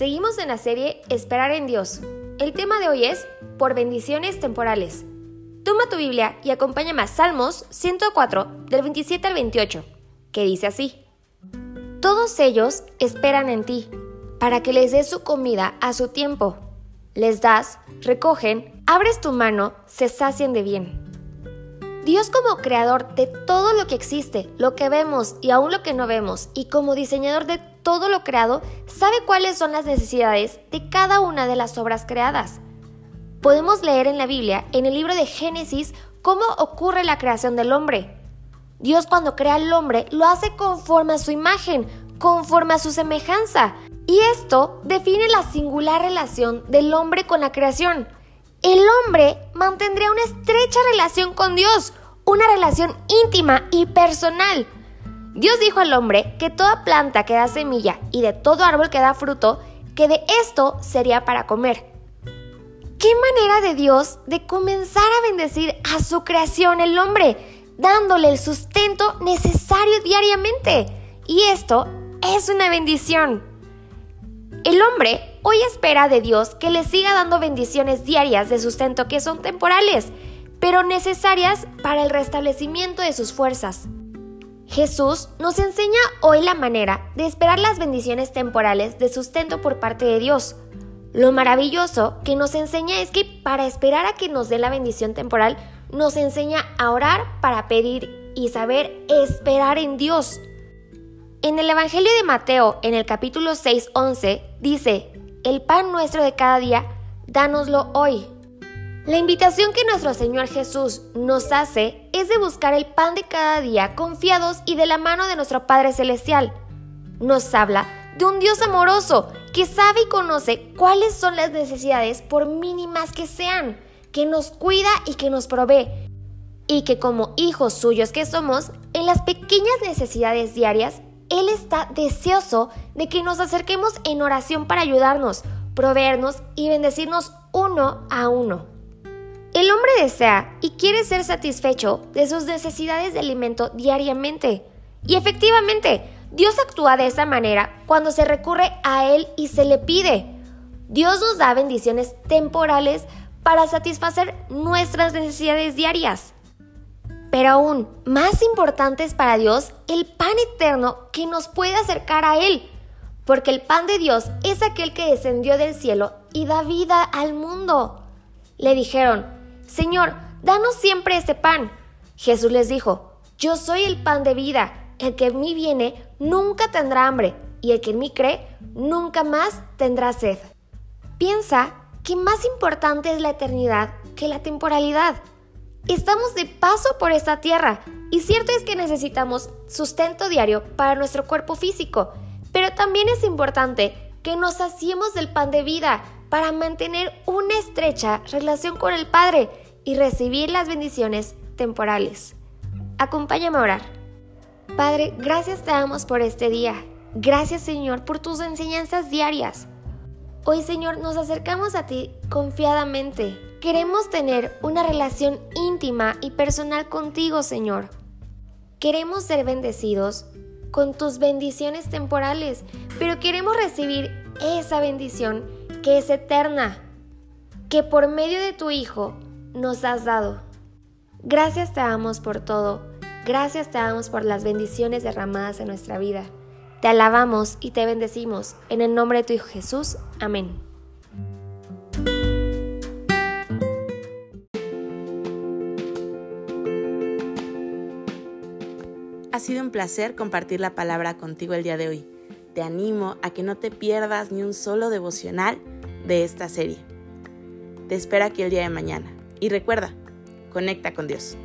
Seguimos en la serie Esperar en Dios. El tema de hoy es por bendiciones temporales. Toma tu Biblia y acompáñame a Salmos 104 del 27 al 28, que dice así. Todos ellos esperan en ti, para que les des su comida a su tiempo. Les das, recogen, abres tu mano, se sacien de bien. Dios como creador de todo lo que existe, lo que vemos y aún lo que no vemos, y como diseñador de todo lo creado, sabe cuáles son las necesidades de cada una de las obras creadas. Podemos leer en la Biblia, en el libro de Génesis, cómo ocurre la creación del hombre. Dios cuando crea al hombre lo hace conforme a su imagen, conforme a su semejanza. Y esto define la singular relación del hombre con la creación. El hombre mantendría una estrecha relación con Dios, una relación íntima y personal. Dios dijo al hombre que toda planta que da semilla y de todo árbol que da fruto, que de esto sería para comer. ¿Qué manera de Dios de comenzar a bendecir a su creación el hombre, dándole el sustento necesario diariamente? Y esto es una bendición. El hombre hoy espera de Dios que le siga dando bendiciones diarias de sustento que son temporales, pero necesarias para el restablecimiento de sus fuerzas. Jesús nos enseña hoy la manera de esperar las bendiciones temporales de sustento por parte de Dios. Lo maravilloso que nos enseña es que para esperar a que nos dé la bendición temporal, nos enseña a orar para pedir y saber esperar en Dios. En el Evangelio de Mateo, en el capítulo 6, 11, dice, el pan nuestro de cada día, dánoslo hoy. La invitación que nuestro Señor Jesús nos hace es de buscar el pan de cada día confiados y de la mano de nuestro Padre Celestial. Nos habla de un Dios amoroso que sabe y conoce cuáles son las necesidades por mínimas que sean, que nos cuida y que nos provee, y que como hijos suyos que somos, en las pequeñas necesidades diarias, Él está deseoso de que nos acerquemos en oración para ayudarnos, proveernos y bendecirnos uno a uno. El hombre desea y quiere ser satisfecho de sus necesidades de alimento diariamente. Y efectivamente, Dios actúa de esa manera cuando se recurre a Él y se le pide. Dios nos da bendiciones temporales para satisfacer nuestras necesidades diarias. Pero aún más importante es para Dios el pan eterno que nos puede acercar a Él, porque el pan de Dios es aquel que descendió del cielo y da vida al mundo. Le dijeron, Señor, danos siempre este pan. Jesús les dijo, Yo soy el pan de vida, el que en mí viene nunca tendrá hambre, y el que en mí cree nunca más tendrá sed. Piensa que más importante es la eternidad que la temporalidad. Estamos de paso por esta tierra, y cierto es que necesitamos sustento diario para nuestro cuerpo físico, pero también es importante que nos saciemos del pan de vida para mantener una estrecha relación con el Padre y recibir las bendiciones temporales. Acompáñame a orar. Padre, gracias te damos por este día. Gracias Señor por tus enseñanzas diarias. Hoy Señor nos acercamos a ti confiadamente. Queremos tener una relación íntima y personal contigo Señor. Queremos ser bendecidos con tus bendiciones temporales, pero queremos recibir esa bendición que es eterna, que por medio de tu Hijo nos has dado. Gracias te damos por todo. Gracias te damos por las bendiciones derramadas en nuestra vida. Te alabamos y te bendecimos. En el nombre de tu Hijo Jesús. Amén. Ha sido un placer compartir la palabra contigo el día de hoy. Te animo a que no te pierdas ni un solo devocional de esta serie. Te espero aquí el día de mañana. Y recuerda, conecta con Dios.